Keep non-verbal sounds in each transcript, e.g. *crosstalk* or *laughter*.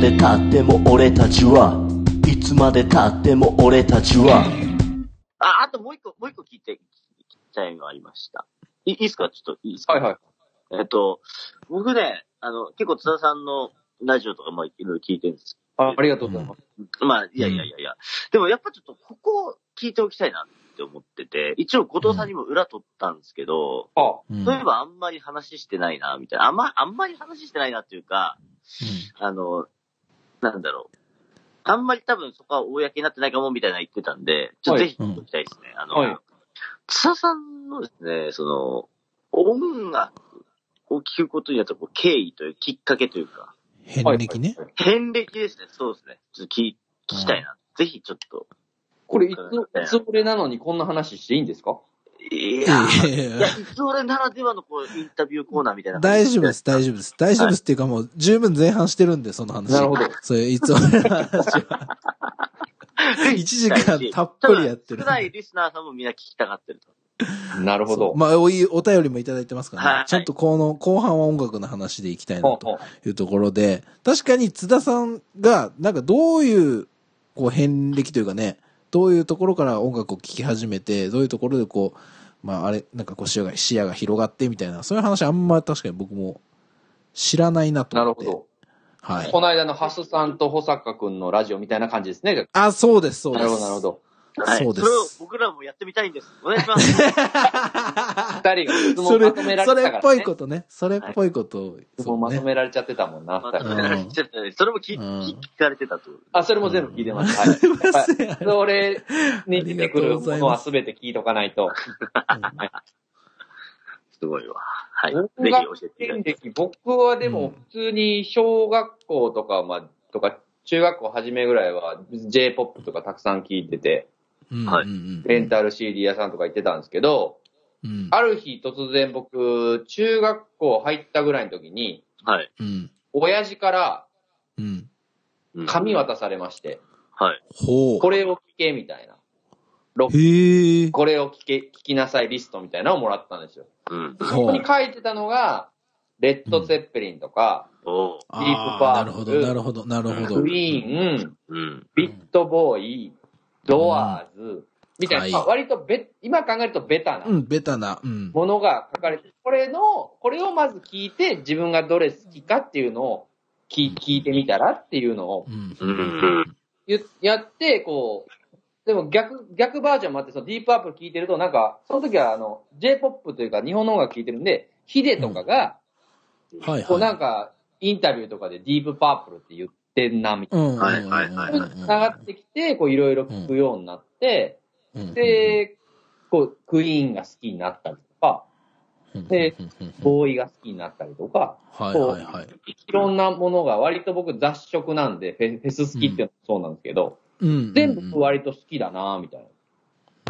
まで経っても俺たちはいつまで経っても俺たちはあ、あともう一個、もう一個聞いて、聞きたいのがありました。いいいっすか？ちょっといいですか？はいはい。えっと、僕ね、あの、結構津田さんのラジオとかもいろいろ聞いてるんですあありがとうございます。まあ、いやいやいやいや。でもやっぱちょっとここ聞いておきたいなって思ってて、一応後藤さんにも裏取ったんですけど、あ、うんそういえばあんまり話してないな、みたいな。あんま、あんまり話してないなっていうか、あの、なんだろう。あんまり多分そこは公になってないかもみたいな言ってたんで、ちょっとぜひ聞いておきたいですね。あの、はい津田さんのですね、その、音楽を聴くことによってこう経緯というきっかけというか、遍歴ね。遍歴ですね。そうですね。ちょっと聞聞きたいな。ぜひちょっと。これいつ、いつ俺なのにこんな話していいんですか？いいややいやいいや、やいつ俺ならではのこう、インタビューコーナーみたいな。大丈夫です、大丈夫です。大丈夫ですっていうかもう十分前半してるんで、その話。なるほど。そういう、いつ俺の話は。*laughs* 1時間たっぷりやってる少ないリスナーさんもみんな聞きたがってると。なるほど。まあ、おい、お便りもいただいてますからね。はいちゃんとこの後半は音楽の話でいきたいなというところで、確かに津田さんが、なんかどういう、こう、遍歴というかね、どういうところから音楽を聴き始めて、どういうところでこう、まあ、あれ、なんかこう視野が、視野が広がってみたいな、そういう話あんま確かに僕も知らないなと思って。なるほど。はい。この間のハスさんと保坂くんのラジオみたいな感じですね。あ、そうです、そうです。なるほど、なるほど。はい。そうですれを僕らもやってみたいんです。お願いします。*laughs* 二人が質それ問まとめられてたから、ね。それっぽいことね。それっぽいことを、質問まとめられちゃってたもんな、ま二人たそれも聞うん聞聞かれてたと。あ、それも全部聞いてます。はい。*laughs* それに出てくるものは全て聞いとかないと。すごいわ。はい。ぜ僕ひ教えていただ遍きたい。歴、僕はでも普通に小学校とか、まあ、とか、中学校初めぐらいは J-POP とかたくさん聞いてて、うんはいレンタル CD 屋さんとか行ってたんですけど、うんある日突然僕、中学校入ったぐらいの時に、はい。うん。親父からうん。うん紙渡されまして、はい。ほう。これを聞けみたいな。ロックへえ。これを聞け、聞きなさいリストみたいなのをもらったんですよ。うん。そこに書いてたのが、レッド・ゼッペリンとか、おう。あディープパーーなるほど、なるほど、なるほど。クイーン、うん。ビットボーイ、ドアーズ、みたいな、はいまあ割とべ、今考えるとベタなうん、ベタな。うん。ものが書かれて、これの、これをまず聞いて、自分がどれ好きかっていうのを聞聞いてみたらっていうのをうん。うん。ゆやって、こう、でも逆、逆バージョンもあって、そのディープアップル聞いてると、なんか、その時はあの、J-POP というか日本の音楽聞いてるんで、ヒデとかが、はいこうなんはか、インタビューとかでディープパープルって言ってんな、みたい。いうん。はいはいはいな。繋がってきて、こういろいろ聞くようになって、うん、で、こう、クイーンが好きになったりとか、うん、でボーイが好きになったりとか、はいはいはい。いろんなものが割と僕雑食なんで、フェフェス好きっていうのもそうなんですけど、うん。全部割と好きだなみたい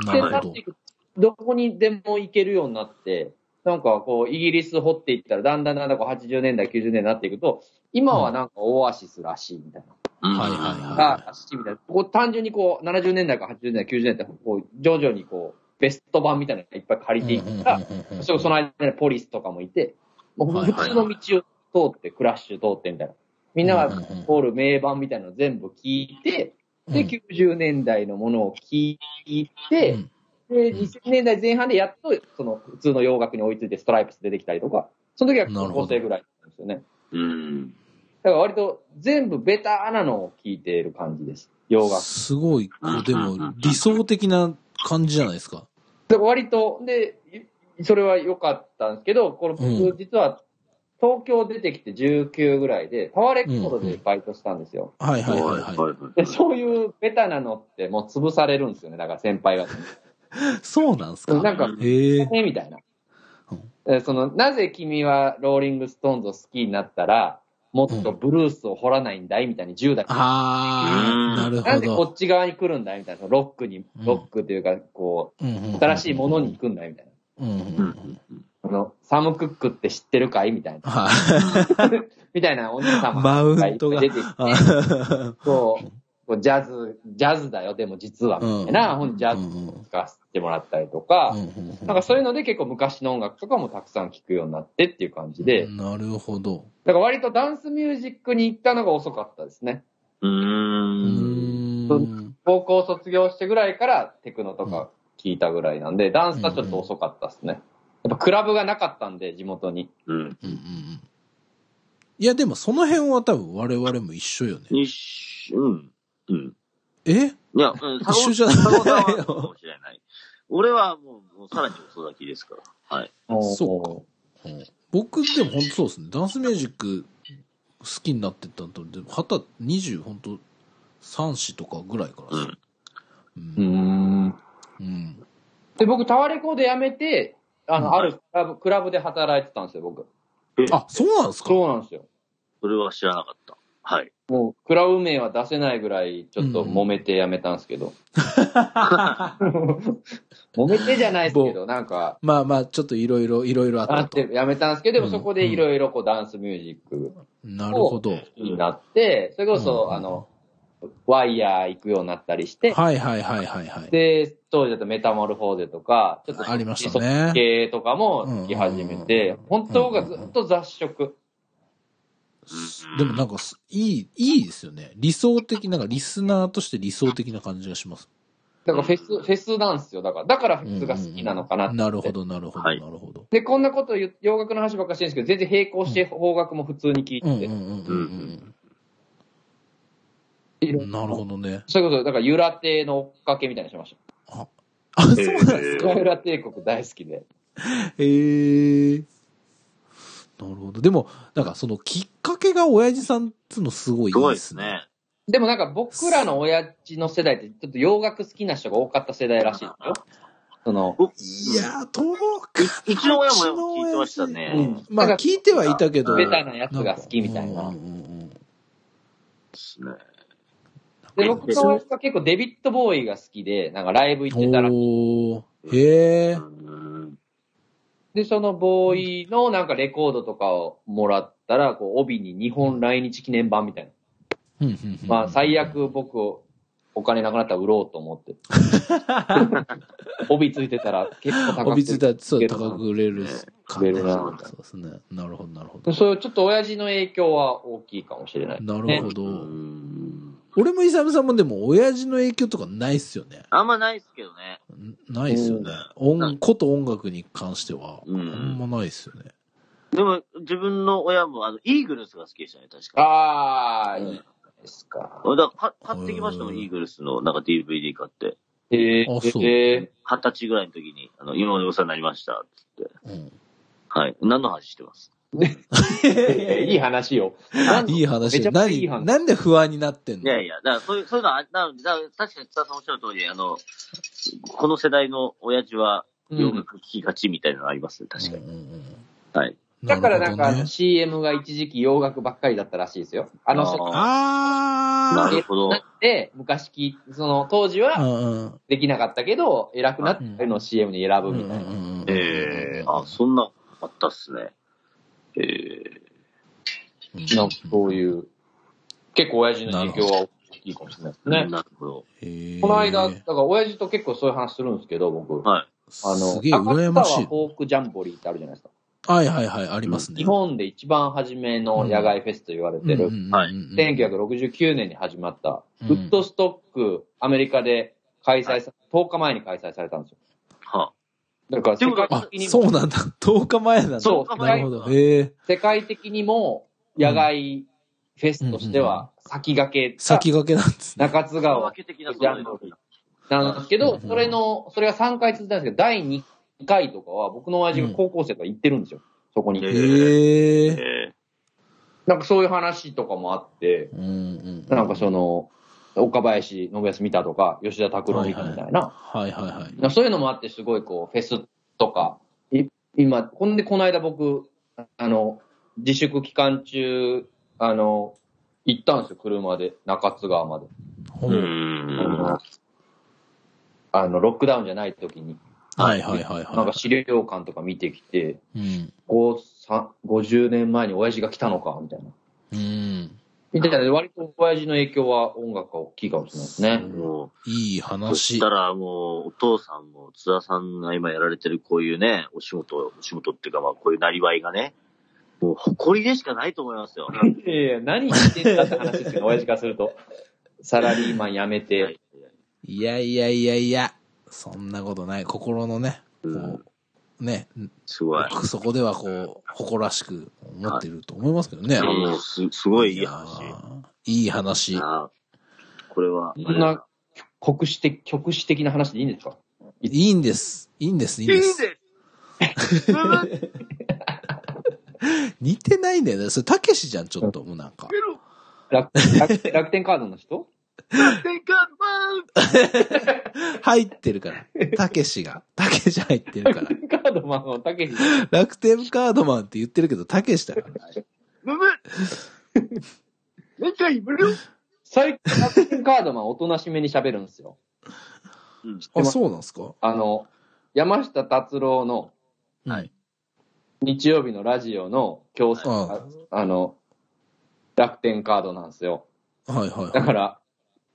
な。で、なるほどなってい。くどこにでも行けるようになって、なんかこう、イギリス掘っていったら、だんだんだんだんこう80年代、90年代になっていくと、今はなんかオアシスらしいみたいな。はいはいはいが、らしいみたいな。こう単純にこう、70年代か80年代、90年代、こう、徐々にこう、ベスト版みたいなのがいっぱい借りていくから、そその間にポリスとかもいて、もうはい普通の道を通って、クラッシュ通ってみたいな。みんなが通る名盤みたいなのを全部聞いて、で、90年代のものを聞いて、で、2000年代前半でやっと、その、普通の洋楽に追いついてストライプス出てきたりとか、その時は高校生ぐらいなんですよね。うん。だから割と全部ベタなのを聞いている感じです。洋楽。すごい、でも理想的な感じじゃないですか。で割と、で、いそれは良かったんですけど、この僕、うん実は、東京出てきて19ぐらいで、タワーレコードでバイトしたんですよ。はいはいはいはい。で、そういうベタなのってもう潰されるんですよね。だから先輩が。*laughs* そうなんすか？なんか、へえ。えみたいなその、なぜ君はローリングストーンズを好きになったら、もっとブルースを掘らないんだいみたいに10代。あー、なるなんでほど。こっち側に来るんだいみたいな。ロックに、うんロックというか、こう、新新しいものに行くんだいみたいな。うんうんうん。あの、サム・クックって知ってるかいみたいな。はい。*laughs* みたいなお兄様マウントがいっぱい出てきて、あそう。こうジャズ、ジャズだよ、でも実は、みたいな、本ジャズを使わせてもらったりとか、なんかそういうので結構昔の音楽とかもたくさん聴くようになってっていう感じで、なるほど。だから割とダンスミュージックに行ったのが遅かったですね。うん。高校卒業してぐらいからテクノとか聞いたぐらいなんで、ダンスはちょっと遅かったですね。やっぱクラブがなかったんで、地元に。うん。うんうんうん。いや、でもその辺は多分我々も一緒よね。にし、うん。うん。え？いや、うん、*laughs* 一緒じゃないかもしれない。*laughs* 俺はもう、もうさらに遅咲きですから。はい。そううん僕でも本当そうですね。ダンスミュージック好きになってったのと、でも、はた、20、本当3子とかぐらいからですよう。うんん。うん。で、僕、タワレコで辞めて、あの、うんあるクラブ、クラブで働いてたんですよ、僕。あ、そうなんですか？そうなんですよ。それは知らなかった。はい。もう、クラブ名は出せないぐらい、ちょっと揉めて辞めたんですけど。*laughs* 揉めてじゃないですけど、なんか、まあまあ、ちょっといろいろ、いろいろあったとあって。辞めたんですけど、でもうんそこでいろいろこうダンスミュージックなるほど。になって、それこそ、うんあの、ワイヤー行くようになったりして、はいはいはいはいはい。で、当時だとメタモルフォーゼとか、ちょっとありましたね系とかも聞き始めて、本当がずっと雑食。でもなんかす、いい、いいですよね。理想的、なんかリスナーとして理想的な感じがします。だからフェス、フェスなんですよ。だから、だからフェスが好きなのかなって。なるほど、なるほど、なはいるほど。で、こんなこと言う、洋楽の話ばっかりしてるんですけど、全然並行して邦楽も普通に聞いてて。うんうんうんいろうん。なるほどね。そういうこと、だからユラ亭の追っかけみたいにしましあ、そうなんですた。か？ユラ帝国大好きで。へえ。なるほど。でも、なんかそのきっかけが親父さんっつうのすごいいすごいいですすね。でもなんか僕らの親父の世代って、ちょっと洋楽好きな人が多かった世代らしいですよ。その、おいやー、遠く。うちの親も聞いてましたね。うんまあ、聞いてはいたけど。ベタなやつが好きみたいなうんうんうんですね。で、僕の親父は結構デビッド・ボーイが好きで、なんかライブ行ってたら、おー。へえ。うんで、そのボーイのなんかレコードとかをもらったら、こう、帯に日本来日記念版みたいな。うんうんうんまあ、最悪僕を、お金なくなったら売ろうと思って。*laughs* 帯ついてたら結構高く帯ついたら、そう、売れるな高く売れるか売れるなそうですね。なるほど、なるほど。そういうちょっと親父の影響は大きいかもしれない。なるほうど。ん俺もイサムさんもでも、親父の影響とかないっすよね。あんまないっすけどね。んないっすよね。音、こと音楽に関しては、あうんんまないっすよね。でも、自分の親も、あの、イーグルスが好きでしたね、確か。ああ、いいですか。だからか買ってきましたもん、うんイーグルスの、なんか DVD 買って。えあそうえ二十歳ぐらいの時に、あの、今までお世話になりました、つって。うん。はい。何の話してます？ーいい話よ。いい話めちゃくちゃいい話何、なんで不安になってんの？いやいや、だからそういう、そういうのは、なの確かに津田さんおっしゃる通り、あの、この世代の親父は洋楽聴きがちみたいなのありますね、確かに。はい。だからなんかね CM が一時期洋楽ばっかりだったらしいですよ。あの世代あなるほど。で、昔聞いその当時は。できなかったけど、偉くなってのを CM に選ぶみたいな。ええあ、そんな、あったっすね。ええなんかそういう、結構親父の影響は大きいかもしれないですね。なるほど。この間、だはから親父と結構そういう話するんですけど、僕。はい。あの、すげえ羨ましいフォークジャンボリーってあるじゃないですか。はいはいはい、ありますね。日本で一番初めの野外フェスと言われてる、はい1969年に始まった、うんウッドストック、アメリカで開催さ、10日前に開催されたんですよ。はだから世界あ的、にも、そうなんだ。10日前なんだ。そうなるほど。世界的にも野外フェスとしては先駆けた先駆けなんですね。中津あ。川わけ的なジャンボリーなんですけど、うんそれの、それが3回続いたんですけど、第2回とかは僕の親父が高校生とか行ってるんですよ。そこに。へへえ。えなんかそういう話とかもあって、うんうん。なんかその、岡林信康見たとか、吉田拓郎見たみたいな、はいはいはい。まあそういうのもあって、すごいこう、フェスとか、い今、ほんでこの間僕、あの、自粛期間中、あの、行ったんですよ、車で、中津川まで。うほんん。あの、ロックダウンじゃない時に、はいはいはいはい。なんか資料館とか見てきて、うん。こう、さ50年前に親父が来たのか、みたいな。うん。みたいな、割と親父の影響は音楽が大きいかもしれないですね。もいいうそ話した。らもう、お父さんも津田さんが今やられてるこういうね、お仕事、お仕事っていうかまあこういうなりわいがね、もう誇りでしかないと思いますよ。いやいや、何言ってんだって話ですけど、親父からすると。サラリーマン辞めて。いやいやいやいや、そんなことない。心のね、こう、ね、すごい。奥底ではこう、誇らしく思ってると思いますけどね。もうす、すごいいい話。いい話。あこれは、そんな、国史的、局史的な話でいいんですか？いいんです。いいんです、いいんです。す *laughs* 似てないんだよね。それ、たけしじゃん、ちょっと、もうなんか。楽楽楽天カードの人？*laughs* 入ってるから。たけしが。たけし入ってるから。楽天カードマンをたけし。楽天カードマンって言ってるけど、たけしだから。ブブ何回ブル最近楽天カードマンおとなしめに喋るんですよ。うん。あ、そうなんですか？あの、山下達郎のはい。日曜日のラジオの教室あが、あの、楽天カードなんですよ。はいはいはい。だから、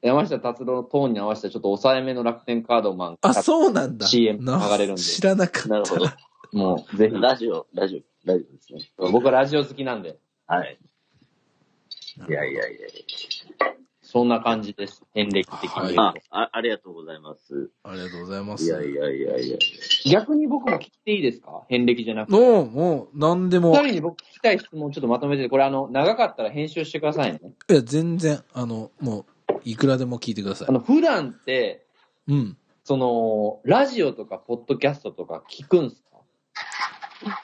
山下達郎のトーンに合わせてちょっと抑えめの楽天カードマンあ、そうなんだ。CM な流れるんで知らなかった。なるほど。もう、ぜひ。ラジオ、ラジオ、ラジオですね。僕はラジオ好きなんで、はい。いやいやいやいそんな感じです。遍歴的に言うと。や。あ、あ、ありがとうございます。ありがとうございます。いやいやいやいや。逆に僕も聞いていいですか？遍歴じゃなくて。もう、もう、なんでも。二人に僕聞きたい質問ちょっとまとめて、これあの、長かったら編集してくださいね。いや、全然、あの、もう、いくらでも聞いてくださいあ。の、普段って、うん。その、ラジオとかポッドキャストとか聞くんすか？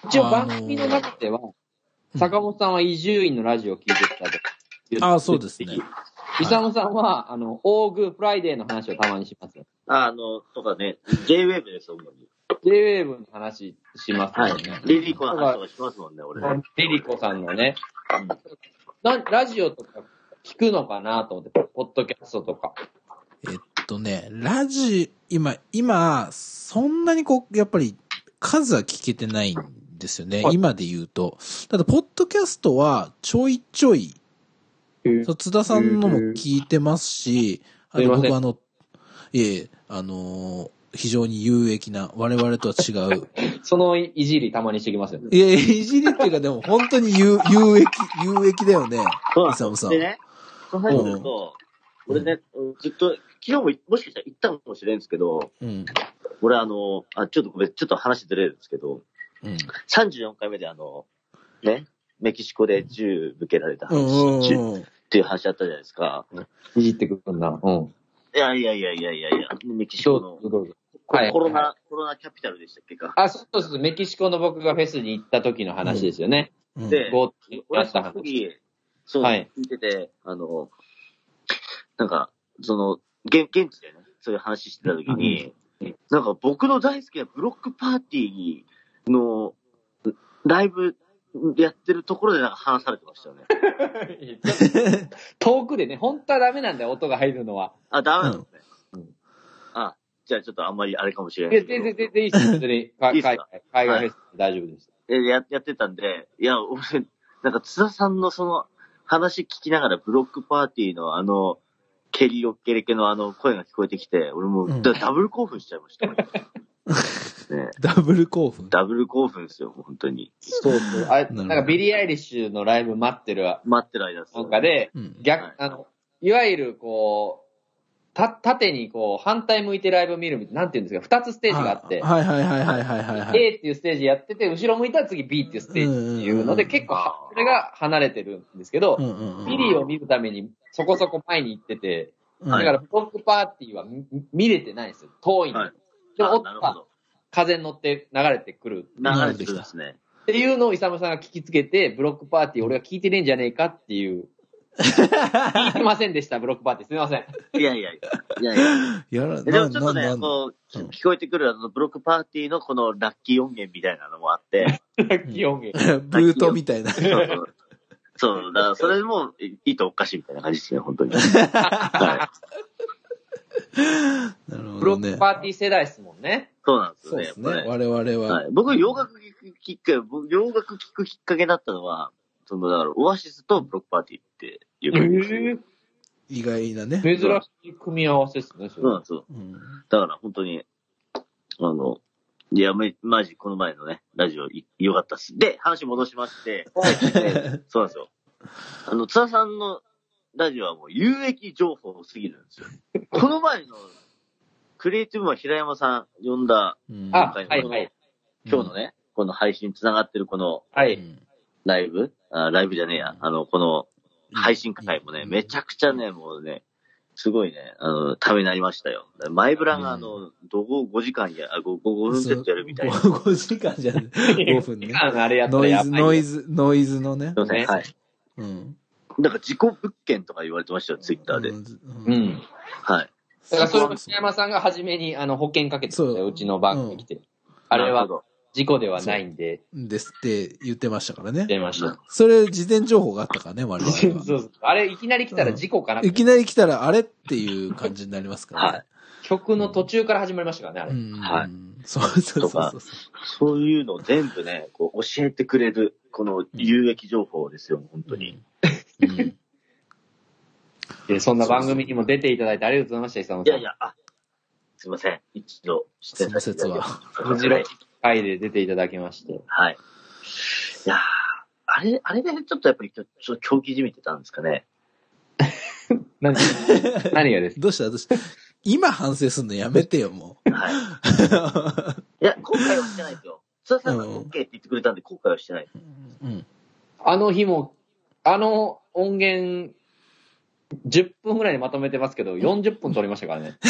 一応番組の中では、うん坂本さんは伊集院のラジオ聞いてたと言ってあそうですね。イサムさんは、あの、オーグフライデーの話をたまにしますよ。ああの、とかね、J-Wave です、主に。J-Wave の話しますはい。リリコの話とかしますもんね、俺。リリコさんのね。なラジオとか聞くのかなと思って、ポッドキャストとか。えっとね、ラジ、今、今、そんなにこう、やっぱり、数は聞けてないんですよね。はい今で言うと。ただ、ポッドキャストは、ちょいちょい、そう津田さんのも聞いてますし、あすいませんと僕あの、いえいえ、あのー非常に有益な、我々とは違う。*laughs* そのいじりたまにしてきますよね。いやいじりっていうかでも本当に有、有益、有益だよね。そうなんイサムさんでね、その話すると、俺ね、ずっと、昨日ももしかしたら言ったかもしれんですけど、うん。俺あの、あ、ちょっとごめん、ちょっと話ずれるんですけど、うん。34回目であの、ね、メキシコで銃向けられたうんうん話、銃うん。っていう話あったじゃないですか。いじってくるんだ。うん。いやいやいやいやいやいや、メキシどコのうぞ、どうぞ。コはいコロナ、コロナキャピタルでしたっけか。あ、そうそう、メキシコの僕がフェスに行った時の話ですよね。うんで俺そった話。の時、そう、はい聞いてて、あの、なんか、その、現現地でね、そういう話してた時に、なんか僕の大好きなブロックパーティーのライブやってるところでなんか話されてましたよね。遠くでね、本当はダメなんだよ、音が入るのは。あ、ダメなんですね。うんあ、じゃあちょっとあんまりあれかもしれない。全然、全然いいです。別に、海外、海外フェス大丈夫です。えややってたんで、いや、俺、なんか津田さんのその話聞きながらブロックパーティーのあの、ケリー・オケレケのあの声が聞こえてきて、俺もう、うんだダブル興奮しちゃいました。*laughs* ね、ダブル興奮？ダブル興奮ですよ、本当に。そうそう。あれ、なんかビリー・アイリッシュのライブ待ってる待ってる間です。なんかで、うん。逆、はいあの、いわゆるこう、た、縦にこう、反対向いてライブ見るみたいな、なんていうんですか、二つステージがあって、はいはいはいはいはいはいはい。A っていうステージやってて、後ろ向いたら次 B っていうステージっていうので、うん結構は、それが離れてるんですけどう、んうんうん。ビリーを見るためにそこそこ前に行ってて、うんだからブロックパーティーは見見れてないんですよ。遠いんで。はいでも、あ音がなるほど。風に乗って流れてくる。流れてくるんですね。っていうのをイサムさんが聞きつけて、ブロックパーティー俺は聞いてねえんじゃねえかっていう。聞いてませんでした、ブロックパーティー。すみません。いやいやいや。いやいや。やら、でもちょっとね、こう、うん聞こえてくるあの、ブロックパーティーのこのラッキー音源みたいなのもあって、気温源。*laughs* ブートみたいな。そうそう。そう、だからそれもいいとおかしいみたいな感じですね、本当に。*laughs* はい。なるほブロ。ックパーティー世代ですもんね。そうなんですよね。そうですね。やっぱ我々は。はい。僕、洋楽聴くきっかけ、僕洋楽聴くきっかけだったのは、その、だから、オアシスとブロックパーティーっていう感じです。意外なね。珍しい組み合わせですね、それそうなんですよ。うん。だから本当に、あの、いや、め、マジこの前のね、ラジオい良かったっす。で、話戻しまして、で *laughs* そうなんですよ。あの、津田さんのラジオはもう有益情報すぎるんですよ。この前の、クリエイティブマン平山さん呼んだ、うんあ、はいはい。今日のね、この配信繋がってるこのはい。うんライブ？あライブじゃねえや。あの、この配信会もね、うんめちゃくちゃね、もうね、すごいね、あの、ためになりましたよ。マイブラがあの、どこ5時間や、あ、5, 5分セットやるみたいな。す 5, 5時間じゃない。*laughs* 5分ね。あれやったノイズ、らやばい。ノイズ、ノイズのねい。ません。ねはい。うん。なんか自己物件とか言われてましたよ、ツイッターで。う。うんん。はい。だからそれも北山さんが初めにあの保険かけてたううちの番組来て。あれは事故ではないんで、ですって言ってましたからね。出ました。それ、事前情報があったからね、我々 *laughs* そうは。そうあれいきなり来たら事故かな、いきなり来たら、あれっていう感じになりますからね。はい曲の途中から始まりましたからね、あれ。うん。はいそうそうそうそう。そういうのを全部ね、こう教えてくれる、この有益情報ですよ、本当に。うん。でそんな番組にも出ていただいてありがとうございました、伊佐野さん。いやいや、あ、すいません。一度出演させていただきます。回で出ていただきまして。はい。いやーあれ、あれでちょっとやっぱりちょっと狂気じみてたんですかね？*laughs* 何何がですか？どうした？どうした今反省すんのやめてよ、もはい。う。いや、後悔はしてないですよ。津田さんがうん OK って言ってくれたんで後悔はしてない。うん。あの日も、あの音源、10分ぐらいにまとめてますけど、40分撮りましたからね。*laughs*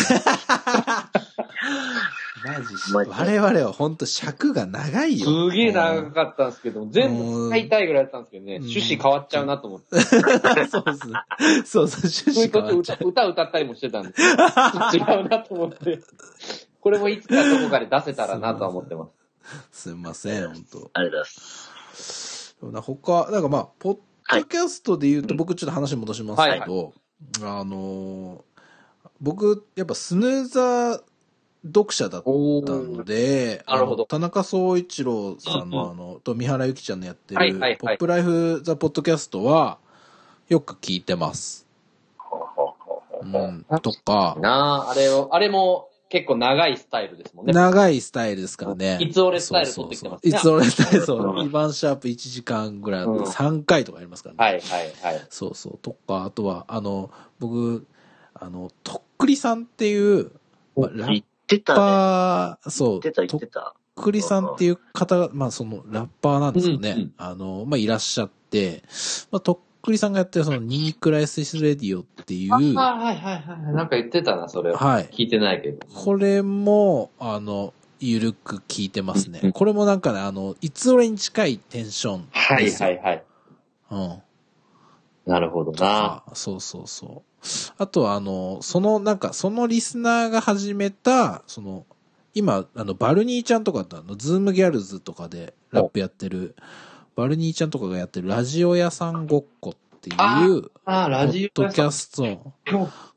マジマジ我々は本当尺が長いよ。すげえ長かったんですけど、全部使いたいぐらいだったんですけどね、うん趣旨変わっちゃうなと思って。そうですね。そうそう、趣旨そういう変わっちゃう。こと歌歌歌ったりもしてたんで、違うなと思って。これもいつかどこかで出せたらなとは思ってます。すいません、本当ありがとうございます。他、なんかまあ、ポッドキャストで言うと、僕ちょっと話戻しますけど、あのー僕、やっぱスヌーザー読者だったおので、なるほどあの田中総一郎さんの、うんあの、と三原由紀ちゃんのやってる、ポップライフザポッドキャストは、よく聞いてます。うん、とか、なあ、あれを、あれも結構長いスタイルですもんね。長いスタイルですからね。いつ俺スタイル取ってきてますねいつ俺スタイル、そうう。んイバンシャープ1時間ぐらい、うん3回とかありますからね。はいはいはい。そうそう。とか、あとは、あの、僕、あの、とっくりさんっていう、まあラッ言ってたね。パー、そう、言ってた、言とっってた。くりさんっていう方が、まあその、ラッパーなんですよね。うんうんあの、まあいらっしゃって、まあとっくりさんがやってるその、ニークライシスレディオっていう、あはいはいはい。なんか言ってたな、それ。はい。聞いてないけど。これも、あの、ゆるく聞いてますね。うんこれもなんかね、あの、いつ俺に近いテンションはいですよ。はいはい。うん。なるほどとな。か、そうそうそう。あとは、あの、その、なんか、そのリスナーが始めた、その、今、あの、バルニーちゃんとかあの、ズームギャルズとかでラップやってる、バルニーちゃんとかがやってるラジオ屋さんごっこっていう、ああ、ラジオ、ポッドキャスト、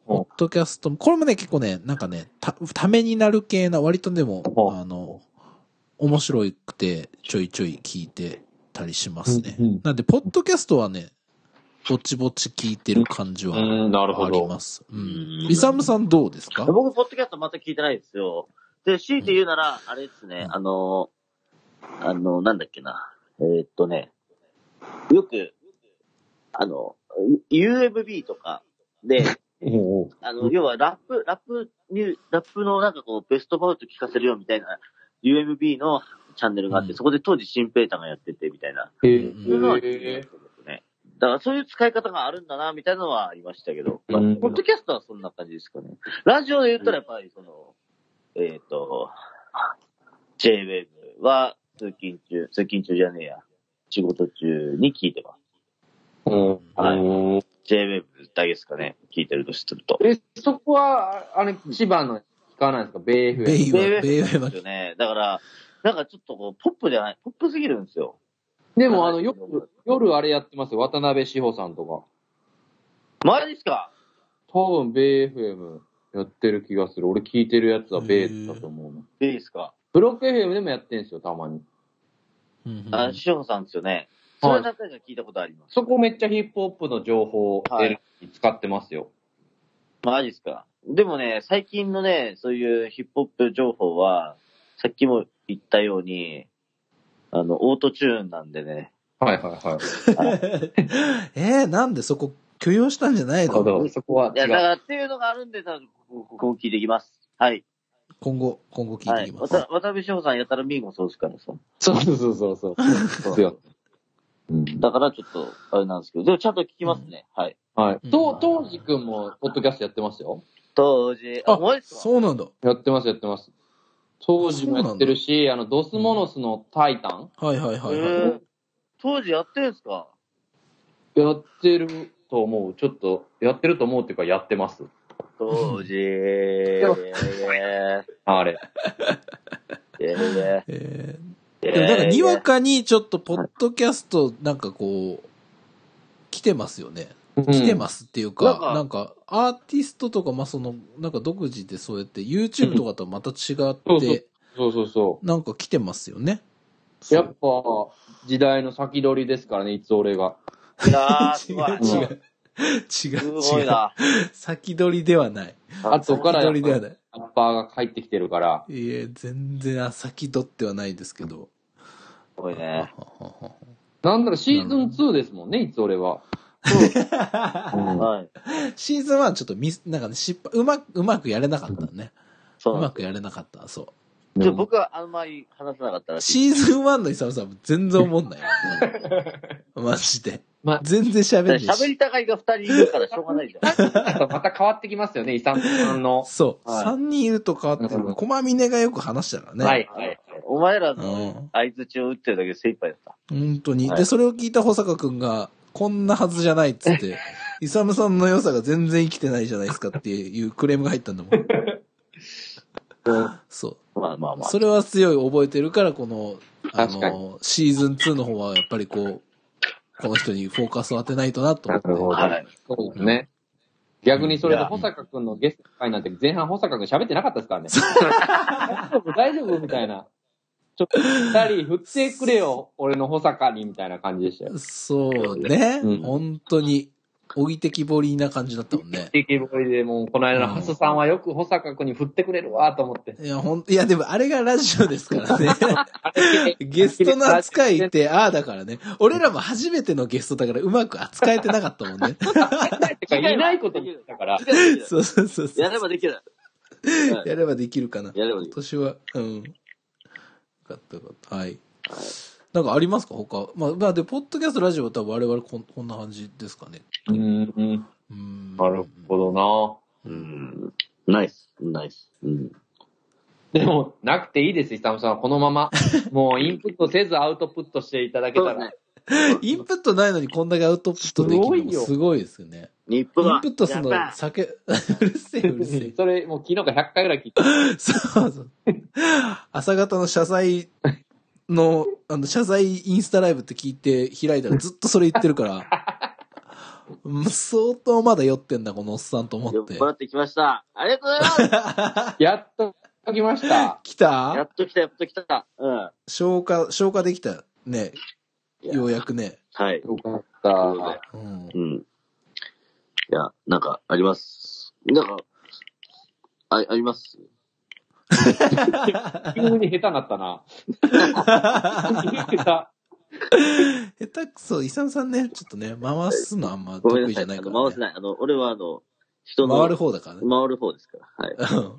ポッドキャスト、これもね、結構ね、なんかね、た、ためになる系な、割とでもあの、面白くて、ちょいちょい聞いてたりしますね。なんで、ポッドキャストはね、ぼちぼち聞いてる感じはうん、なるほありど。ます。ううんん。イサムさんどうですか？僕、ポッドキャストまた聞いてないですよ。で、強いて言うなら、あれですね、あの、あの、なんだっけな。えーっとね、よく、あの、UMB とかで、あの、要はラップ、ラップニュー、ラップのなんかこう、ベストバウト聞かせるよみたいな UMB のチャンネルがあって、うんそこで当時シンペーターがやっててみたいな。へいうのは聞いてえますね。だからそういう使い方があるんだな、みたいなのはありましたけど、ポッドキャストはそんな感じですかね。ラジオで言ったらやっぱりその、えっ、と、J-Wave は通勤中、通勤中じゃねえや。仕事中に聞いてます。うんはい J-Wave だけですかね。聞いてるとすると。え、そこは、あれ、千葉の聞かないんですか？ベイフベイは、ベイ J-Wave はですよね。だから、なんかちょっとこう、ポップじゃない、ポップすぎるんですよ。でも、あの、夜、夜あれやってますよ。渡辺志保さんとか。マジですか？多分、ベイ FM やってる気がする。俺聞いてるやつはベイだと思うな。いいですか？ブロック FM でもやってんすよ、たまに。うんあ、しほさんですよね。それは何回か聞いたことあります。そこめっちゃヒップホップの情報を得るに使ってますよ。マジっすか？でもね、最近のね、そういうヒップホップ情報は、さっきも言ったように、あの、オートチューンなんでね。はいはいはい。*laughs* えー、なんでそこ許容したんじゃないの？なるほど。そこはいや。だからっていうのがあるんで、多分こここ聞いていきます。はい。今後、今後聞はいい。ていきます。渡辺翔さんやったらミーもそうですからさ。そうそうそうそう。そうですよ。うんだからちょっと、あれなんですけど、でもちゃんと聞きますね。はい。はい。うんと、当時くんも、ポッドキャストやってますよ。当時、あマジっすか？そうなんだ。やってます、やってます。当時もやってるし、あの、ドスモノスのタイタンはいはいはいへはい。ー当時やってるんすか？やってると思う。ちょっと、やってると思うっていうか、やってます。当時、あれ。ー、ええー、ー、でもなんか、にわか、かにちょっと、ポッドキャスト、なんかこう、来てますよね。来てす。ますっていうか、なんかなんか、アーティストとか、まあ、その、なんか独自でそうやって、YouTube とかとはまた違っそうそうて、そうそうそなんか来てますよね。う。やっぱ、時代の先取りですからね、いつ俺が。いやー、*laughs* す違。う違う。違うすごい違う。な。先取りではない。後から先取りではない。ラッパーが帰ってきてるから。いえ、全然先取ってはないですけど。すごいね。なんだろ、シーズン2ですもんね、いつ俺は。シーズン1ちょっとミス、なんかね、失敗、うまく、うまくやれなかったね。そううまくやれなかった、そう。すちょ僕はあんまり話さなかったらしい。シーズン1のイサムさんも全然思んないよ。*laughs* マジで。ま全然喋んねえ喋し。りたがいが二人いるからしょうがないじゃん。また変わってきますよね、イサムさんの。そう。はい3人いると変わってる。うんコマミネがよく話したからね。はい、はい。お前らうのん。相づちを打ってるだけで精一杯だった。本当に。はいで、それを聞いた保坂くんが、こんなはずじゃないっつって、*laughs* イサムさんの良さが全然生きてないじゃないですかっていうクレームが入ったんだもん。そう。まあまあまあ。それは強い覚えてるから、この、あの、シーズン2の方はやっぱりこう、この人にフォーカスを当てないとなと思って。なるほどはい。そうですね。逆にそれで保坂くんのゲスト会なんて前半保坂くん喋ってなかったですからね。*laughs* 大丈夫？みたいな。ちょっと二人振ってくれよ、*laughs* 俺の保坂に、みたいな感じでしたよ。そうね。うん本当に、置いてきぼりな感じだったもんね。定期ボリでもう、この間のハスさんはよく保坂くんに振ってくれるわ、と思って。いや、ほん、いや、でもあれがラジオですからね。*laughs* ゲストの扱いって、ああだからね。俺らも初めてのゲストだからうまく扱えてなかったもんね。いないこと言ったから。*laughs* そうそうそうそう。やればできる。やればできるかな。やればできる。今年は、うん。よかったよかった。はい。なんかありますか？他。まあ、まあ、で、ポッドキャスト、ラジオは多分我々こんこんな感じですかね。うん、うん。うん。なるほどなうん。ナイス。ナイス。うん。でも、なくていいです、イサムさんは。このまま。もう、インプットせずアウトプットしていただけたら。*laughs* インプットないのにこんだけアウトプットできるのすごいですよね。日本は。インプットす *laughs* るの酒、うるせえうるせえ。*laughs* それ、もう昨日から100回ぐらい聞いて。そうそう。朝方の謝罪の、あの、謝罪インスタライブって聞いて開いたらずっとそれ言ってるから、うん相当まだ酔ってんだ、このおっさんと思って酔っ。払ってきました。ありがとうございます。やっと来ました。来やたっと来た、やっと来た。うん。消化、消化できた。ね。ようやくね。はい。よかった。うん。うん。いや、なんか、あります？なんか、あ、あります？*laughs* 急に下手なったな。下手。下手くそ、イサムさんね、ちょっとね、回すのあんま。得意じゃないかあのら、ね。回せない。あの、俺はあの、人の、回る方だからね。回る方ですから。はい。うん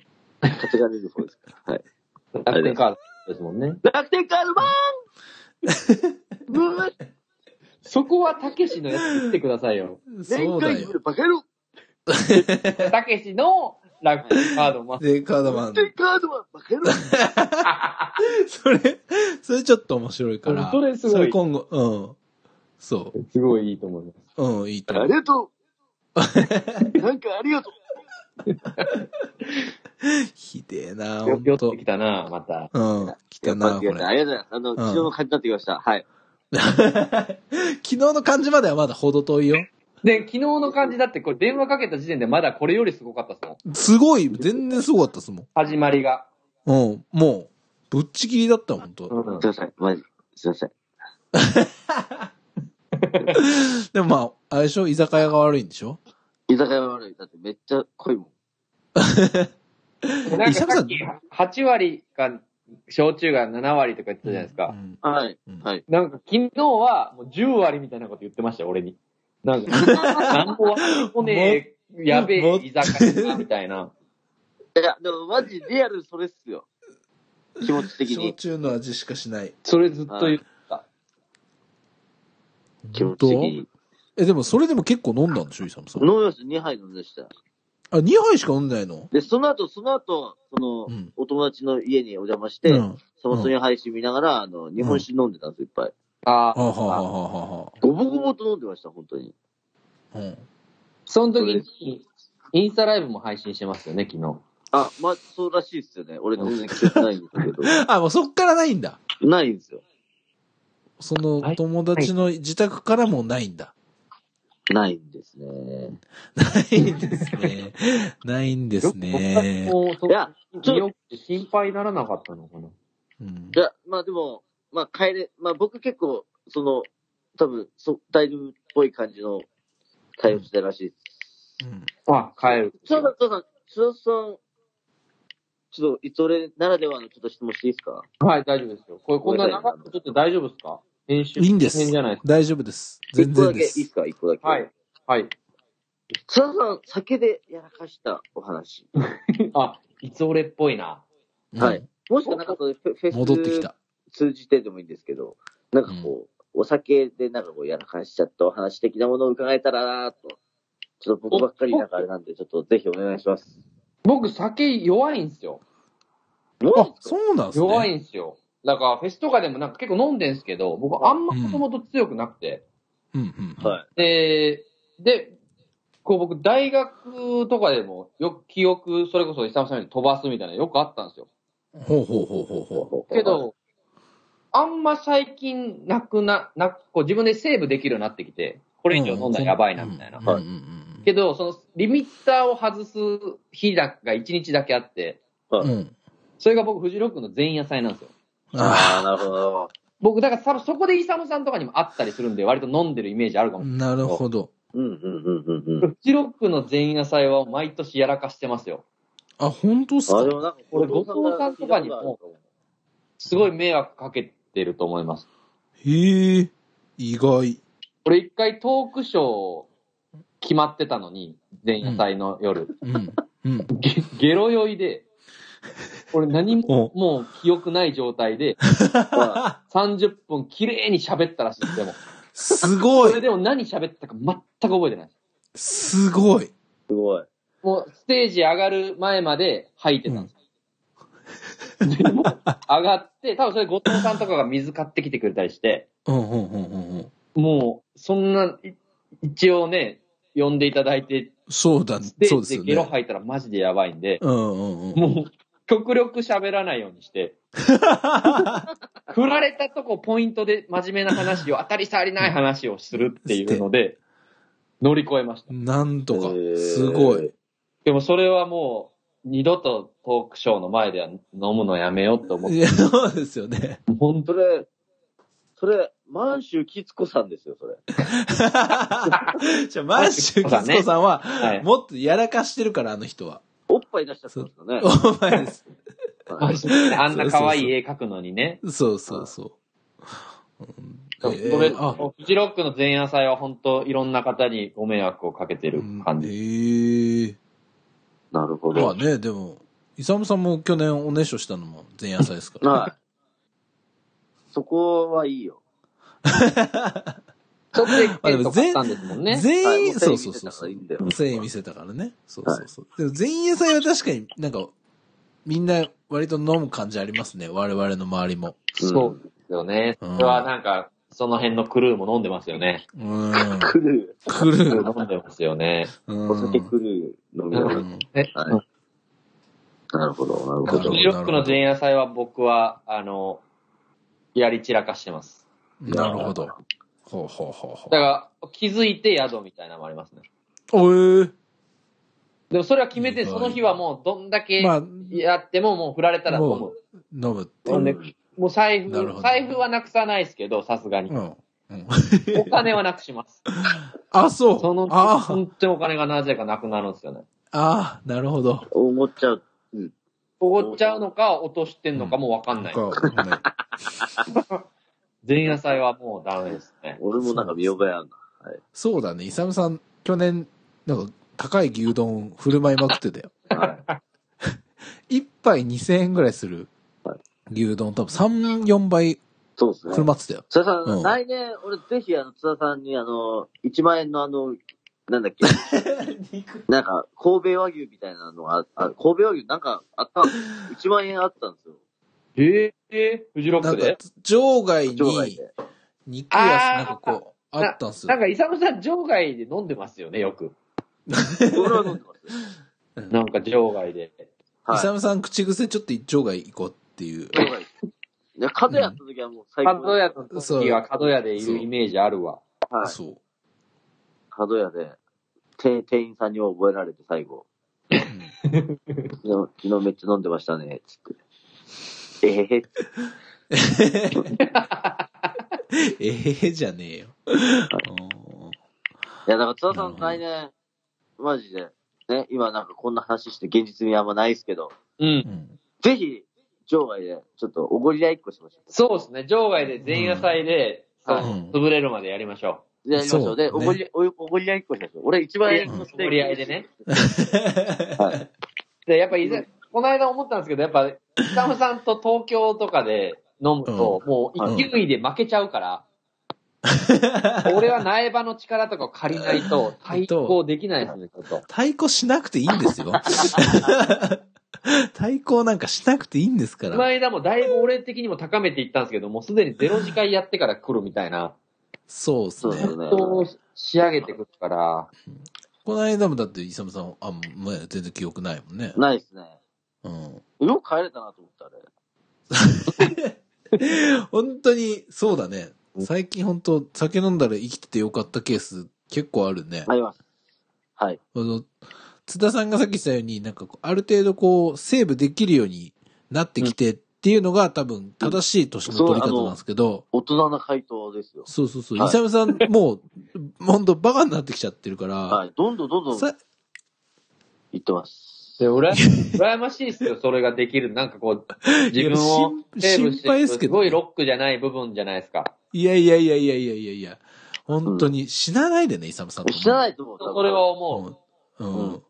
稼がれる方ですから。はい。楽天カードですもんね。楽天カードマンう *laughs* わそこはたけしのやつ言ってくださいよ。そうだよ。バカ野郎たけしの楽天カードマン。で、カードマン。楽天カードマンバカ野郎 *laughs* それ、それちょっと面白いから。それすごいそれ今後、うん。そすごいいいと思います。う。うん、いいと思うあり。がとう *laughs* なんかありがとうひでえな、ほよんと寄ってき。たな、また。うん、来たな、これ。ありがとうございます。あの、昨日の感じになってきました。はい。*laughs* 昨日の感じまではまだほど遠いよ。で、昨日の感じだって、これ電話かけた時点でまだこれよりすごかったっすもん。すごい、全然すごかったですもん。始まりが。うん、もう、ぶっちぎりだった、ほんと。うんすいません。マジ。すいません。*laughs* でもまあ、あれでしょ？居酒屋が悪いんでしょ？居酒屋は悪い。だってめっちゃ濃いもん。*laughs* なんかさっき8割か、焼酎が7割とか言ってたじゃないですか。うんはい。うんはい。なんか昨日はもう10割みたいなこと言ってましたよ、俺に。なんか、*laughs* なんも分かんねえ、やべえ居酒屋みたいな。いや、でもマジリアルそれっすよ。気持ち的焼に。酎の味しかしない。それずっと言ってた。気持ち的に。え、でもそれでも結構飲んだんでしょ、イサムさん。飲みました。2杯飲んでした。あ、2杯しか飲んでないの？で、その後、その後、その、うんお友達の家にお邪魔して、うん。そのその配信見ながら、あの、日本酒飲んでたんですよ、いっぱい。あはあ、はああ。はあはあはごぼごぼと飲んでました、本当に。あ、うん。その時に、インスタライブも配信してますよね、昨日。あ、まあ、そうらしいっすよね。俺全然記憶ないんですけど。*laughs* あ、もうそっからないんだ。ないんですよ。その友達の自宅からもないんだ。ないんですね。ないんですね。ないんですね。もう、そいや、ちょよく心配にならなかったのかな。うんいや、まあでも、まあ帰れ、まあ僕結構、その、多分、そ、大丈夫っぽい感じの対応してたらしいです。うんあ、帰る。津田さん、津田さん、津田さん、ちょっと、いつ俺ならではのちょっと質問していいですか？はい、大丈夫ですよ。これ、こんな長くちょっと大丈夫ですか？いいんです編じゃないです。大丈夫です。全一個だ然です。けいいですか？一個だけ。か。はい。。はい。津田さん、酒でやらかしたお話。*laughs* あ、いつ俺っぽいな。うんはい。もしかなんかそれフェフェス戻ってきた。通じてでもいいんですけど、なんかこう、お酒でなんかこうやらかしちゃったお話的なものを伺えたらなと。ちょっと僕ばっかりなんかあれなんで、ちょっとぜひお願いします。僕、酒弱いんですよ。あ、そうなんですね。弱いんですよ。だから、フェスとかでもなんか結構飲んでんすけど、僕あんまもともと強くなくて。うんうん。はい。で、で、こう僕、大学とかでも、よく記憶、それこそ、イサムさんに飛ばすみたいなのよくあったんですよ。ほうほうほうほうほけ、ど、あんま最近なくな、な、こう自分でセーブできるようになってきて、こう。れ以上飲んだらやばいな、みたいな。うんうんうんけど、その、リミッターを外す日だが1日だけあって、うん。うん。それが僕、フジロックの前夜祭なんですよ。ああ、あなるほど。僕、だから多分そこでイサムさんとかにもあったりするんで、割と飲んでるイメージあるかあ、もしれない。なるほど。うん、うん、うん、うん、うん。フジロックの前夜祭は毎年やらかしてますよ。あ、本当っすあ、でかもなんか、俺後藤さんとかにもすごい迷惑かけてると思います。へえ、意外。俺一回トークショー決まってたのに、前夜祭の夜。うん。うん。ゲゲロ酔いで、俺何もおもう記憶ない状態で、*laughs* は30分綺麗に喋ったらしいです。でも。すごい。それでも何喋ったか全く覚えてない。すごい。すごい。もうステージ上がる前まで吐いてたんです。でも、上がって、多分それ後藤さんとかが水買ってきてくれたりして、うんうんうんうんうん。もう、そんな、い一応ね、呼んでいただいて、そうだ、そうですよージでゲロね。吐いたらマジでやばいんで、うんうんうん。もう、極力喋らないようにして、振られたとこポイントで真面目な話を、当たり障りない話をするっていうので、乗り越えました。なんとかすごい。でもそれはもう、二度とトークショーの前では飲むのやめようと思って、いや、そうですよね。本それ、それ、満州きつこさんですよ、それ。*laughs* じゃあ、マッシュキツコさんは、はい。もっとやらかしてるから、あの人は。ぱい出しちゃったんですよね。お前です。はい *laughs* あんな可愛い絵描くのにね。そうそうそう。うんそえれ、ーあフジロックの前夜祭は本当いろんな方にご迷惑をかけてる感じ。ええなるほど。まあね、でも、イサムさんも去年おねしょしたのも前夜祭ですから。はい。そこはいいよ。*laughs* ちょっとエッケンと買ったんですもんね。はい全員、もそうそうそう。全員見せたからね。そうそうそう。でも前夜祭は確かになんか、みんな割と飲む感じありますね。我々の周りも。そうですよね。うんそれはなんか、その辺のクルーも飲んでますよね。うん。来る。来クルる。ー飲んでますよね。うん。お酒来る飲みう物。んえ、はいなるほど、なるほどなるほ。フジロックの前夜祭は僕は、あの、やり散らかしてます。なるほど。ほうほうほうほだから、気づいて宿みたいなのもありますね。う。おえー。でもそれは決めて、その日はもうどんだけまあ、やってももう振られたら飲む。飲むっていう。もう財布なるほ、ど財布はなくさないですけど、さすがに。うん。うんお金はなくします。*laughs* あ、そう。その、あ本当にお金がなぜかなくなるんですよね。あ、なるほど。思っちゃう。おごっちゃうのか、落としてんのかもわかんない。わかんない *laughs* 前夜祭はもうダメですね。俺もなんか見覚えあんな。はい。そうだね。イサムさん、去年、なんか、高い牛丼振る舞いまくってたよ。はい。*laughs* 一杯2000円ぐらいするはい牛丼、多分3、4倍そうですね振る。舞ってたよ。津田さん、うん来年、俺ぜひあの、津田さんにあの、1万円のあの、なんだっけ、*laughs* なんか、神戸和牛みたいなのが、あ、神戸和牛なんかあったんですよ。1万円あったんですよ。ええフジロッなんかクで、場外に場外で。肉屋さん、なんかこう、あったんすよ。なんか、イサムさん場外で飲んでますよね、よく。俺は飲んでます。*laughs* なんか場外で。はい。イサムさん口癖ちょっと場外行こうっていう。場外。いや、角やった時はもう最高。角屋の時は角屋でいるイメージあるわ。はい。そう。角屋で、店店員さんに覚えられて最後。うん昨日、昨日めっちゃ飲んでましたね、つって。えへへ。ええじゃねえよ。うんいや、だから津田さん来年、マジで、ね、今なんかこんな話して現実味あんまないですけど、うん。うんぜひ、場外で、ちょっとおごり合いっこしましょう。そうですね。場外で前夜祭で、うんそううん潰れるまでやりましょでやりましょう。で、おごり、おおごり合いっこしましょう。俺一番円のステーキおごり合いでね。はい。う。で、やっぱこの間思ったんですけど、やっぱ、イサムさんと東京とかで飲むと、もう勢いで負けちゃうから、*laughs* 俺は苗場の力とかを借りないと対抗できないですね、ちょっと。対抗しなくていいんですよ。*laughs* 対抗なんかしなくていいんですかこのら。間もだいぶ俺的にも高めていったんですけど、もうすでにゼロ次会やってから来るみたいな、そうですねそうです。ね。そう仕上げてくるから、この間もだって、イサムさん、あ、もう全然記憶ないもんね。ないっすね。うん。よく帰れたなと思った、あれ。*laughs* 本当に、そうだね。最近本当酒飲んだら生きててよかったケース結構あるね。あります。はい。あの、津田さんがさっき言ったように、なんかこう、ある程度こう、セーブできるようになってきてっていうのが多分正しい年の取り方なんですけど、大人な回答ですよ。そうそうそう。はいイサムさん、もう、本当バカになってきちゃってるから、はい。どんどんどんどんさ言ってます。で、羨羨ましいですよ、それができる。なんかこう、自分をセーブ心してるす配ですけどねごいロックじゃない部分じゃないですか。いやいやいやいやいやいやいや、本当に死なないでね、イサムさんと。知らないと思う。それは思う。うん。うん。うん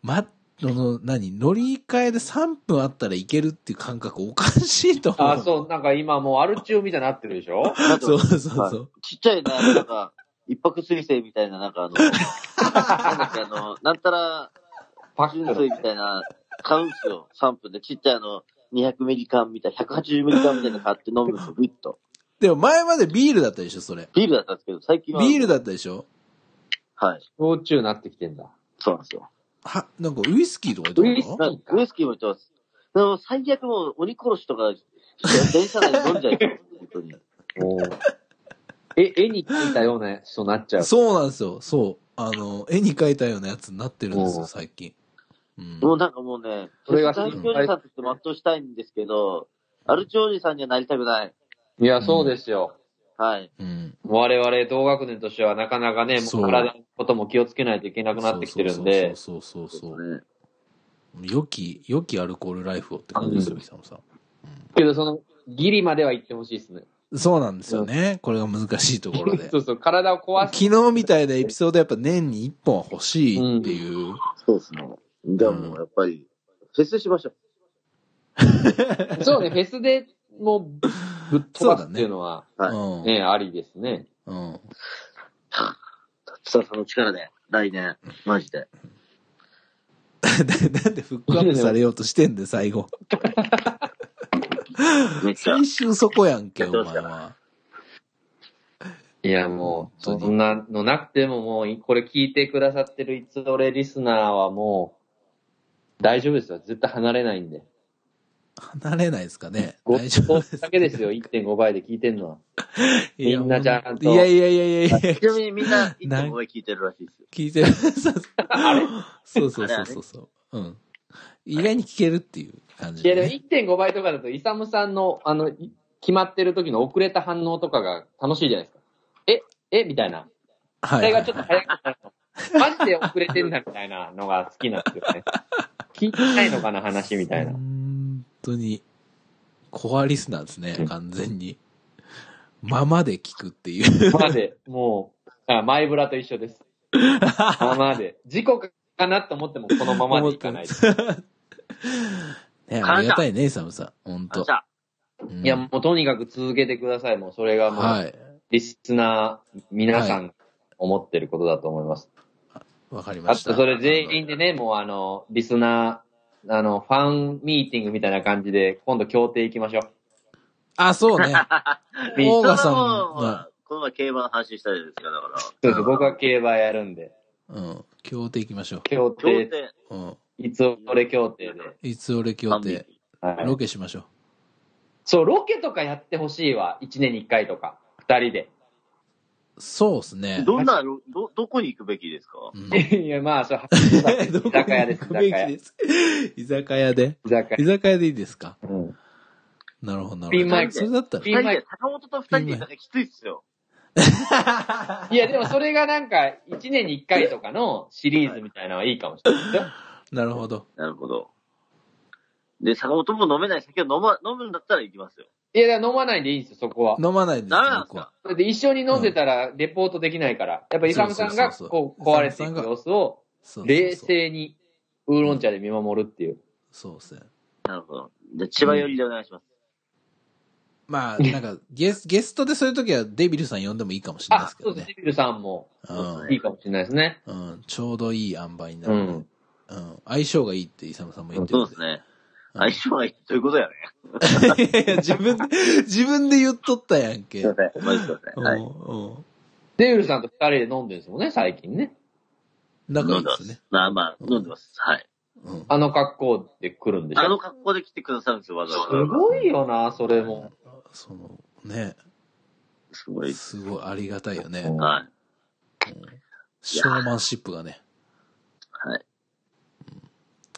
ま、その、何？乗り換えで3分あったらいけるっていう感覚おかしいと思う。あ、そう、なんか今もうアル中みたいになってるでしょ？*laughs* そうそうそう。はいちっちゃいね、なんか、一泊水星みたいな、なんかあの、*laughs* なんだっけ、あの、なんたら、パッ水みたいな、買うんですよ。3分で。ちっちゃいあの、200ミリ缶みたいな、180ミリ缶みたいなの買って *laughs* 飲むんですよ、グイッと。でも前までビールだったでしょ、それ。ビールだったんですけど、最近は。ビールだったでしょ？はい。焼酎なってきてんだ。そうなんですよ。は、なんかウイスキーとか言ってた？のなウイスキーも言ってます。でも最悪もう鬼殺しとか、電車内で飲んじゃいそう。本当に。*laughs* おーえ、絵に描いたような人になっちゃう。そうなんですよ。そう。あの、絵に描いたようなやつになってるんですよ、最近。うん。もうなんかもうね、それが大おじさんとして全うしたいんですけど、アルチおじさんにはなりたくない。いや、そうですよ。はい。うん。我々同学年としてはなかなかね、もそうう体のことも気をつけないといけなくなってきてるんで、そうそうそうそうそう。ね。良き、良きアルコールライフをって感じですよ、うんイサムさん。けどその、ギリまでは行ってほしいですね。そうなんですよね。これが難しいところで。*laughs* そうそう、体を壊す。昨日みたいなエピソードやっぱ年に1本は欲しいっていう。そうですね。じゃあもうやっぱり、フェスしましょう。*laughs* そうね、フェスでもうぶっ飛ばすっていうのは、はい。うん。ね、ありですね。うん。津田さんの力で、来年、マジで。*laughs* なんでフックアップされようとしてんだよ、最後。最終そこやんけ、お前は。いや、もう、そんなのなくてももう、これ聞いてくださってるいつどれリスナーはもう、大丈夫ですよ。絶対離れないんで。離れないですかね。ご大丈夫です。だけですよ、1.5倍で聞いてんのは。*laughs* みんなちゃんといやいやいやいやいやちなみにみんな、いつも声聞いてるらしいですよ。聞いてる。そうそうそうそうそう。うん。意外に聞けるっていう感じいや、で、でもね。1.5倍とかだと、イサムさんの、あの、い決まってる時の遅れた反応とかが楽しいじゃないですか。え、え？みたいな。はい。それがちょっと早くなるの。マジで遅れてんだみたいなのが好きなんですよね。*laughs* 聞いてないのかな、話みたいな。本当に、コアリスナーですねう、ん完全に。ままで聞くっていう。まで、もう、あマイブラと一緒です。ままで。事故かなと思ってもこのままでいかない。ね、ありがたいね、イサムさん。本当。うんいや、もうとにかく続けてください。もうそれがもう、はい。リスナー、皆さん思ってることだと思います。わかりました。あとそれ全員でね、もうあの、リスナー、あの、ファンミーティングみたいな感じで、今度協定行きましょう。あ、そうね。オーガさんがが、この前競馬の話したじゃないですか、だから。そうです。僕は競馬やるんで。うん。協定行きましょ協協定、定、う。うん。いつ俺協定で。いつ俺協定。はいロケしましょう。そう、ロケとかやってほしいわ。1年に1回とか。2人で。そうっすね。どんな、ど、どこに行くべきですか？うんいや、まあ、それ、*laughs* 居酒屋です、居行くべき酒屋。です？居酒屋で？居酒居酒屋でいいですか？屋。うん。なるほど、なるほど。ピンマイクそれだったら。ピンマイク坂本と二人できついっすよ。いや、でもそれがなんか、1年に1回とかのシリーズみたいなのはいいかもしれないですよ。なるほど。なるほど。で、坂本も飲めない酒を飲ま、飲むんだったら行きますよ。いや、飲まないでいいんですよ、そこは。飲まないです、ダメなんですか？だって一緒に飲んでたら、レポートできないから。やっぱ、イサムさんが、そうそうこう、そうそう壊れていく様子を、そうそうそう冷静に、ウーロン茶で見守るっていう。そうですね。なるほど。じゃあ、千葉寄りでお願いします。まあ、なんか、*laughs* ゲス、ゲストでそういう時はデビルさん呼んでもいいかもしれないであす、けそうです。デビルさんも、うんいいかもしれないですね。うん。ちょうどいい塩梅になる、うん。うん。相性がいいって、イサムさんも言ってるんそうですね。相性がいいということやね。いやいや、自分で、自分で言っとったやんけ。すいません。マジすいません。はい。うんうん。デビルさんと二人で飲んでるんですもんね、最近ね。仲い飲んでますね。。まあまあ、飲んでます。はい。うん。あの格好で来るんでしょ？あの格好で来てくださるんですよ、わざわすざ。ごいよな、それも。その、ね、すごい。すごいありがたいよね。うんはい。ショーマンシップがね、はい。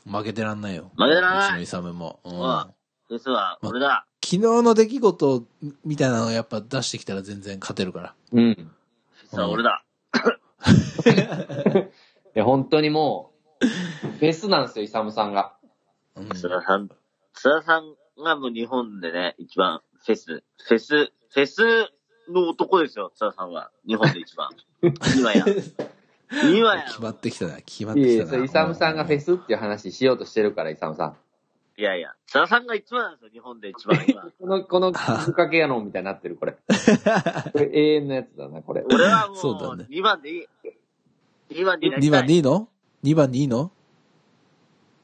負けてらんないよ。負けてらんないうちのイサムも。うん。あ実は、俺だ。昨日の出来事みたいなのをやっぱ出してきたら全然勝てるから。うん。実は俺だ。*laughs* いや、本当にもう、ベスなんですよ、イサムさんが。うん。津田さん、津田さんがもう日本でね、一番フェス、フェス、フェスの男ですよ、津田さんは。日本で一番。今や。今や。決まってきたな、決まっていやいや、きたな。そうイサムさんがフェスっていう話しようとしてるから、イサムさん。いやいや、津田さんが一番なんですよ、日本で一番今。*laughs* この、この、ぶかけやのみたいになってる、これ。*laughs* これ永遠のやつだな、これ。俺はもそうだねう、2番でいい。2番になり2たい。番でいいの ?2 番でいいの？